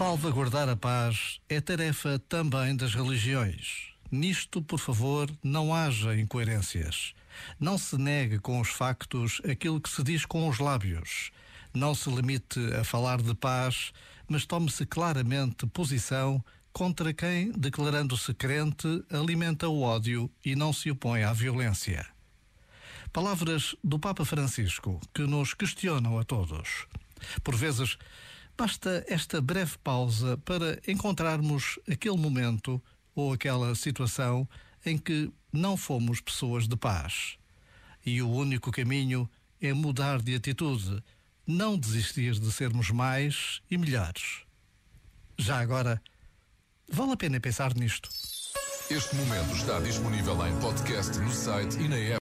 Salvaguardar a paz é tarefa também das religiões. Nisto, por favor, não haja incoerências. Não se negue com os factos aquilo que se diz com os lábios. Não se limite a falar de paz, mas tome-se claramente posição contra quem, declarando-se crente, alimenta o ódio e não se opõe à violência. Palavras do Papa Francisco que nos questionam a todos. Por vezes, Basta esta breve pausa para encontrarmos aquele momento ou aquela situação em que não fomos pessoas de paz. E o único caminho é mudar de atitude, não desistir de sermos mais e melhores. Já agora, vale a pena pensar nisto. Este momento está disponível em podcast no site e na app.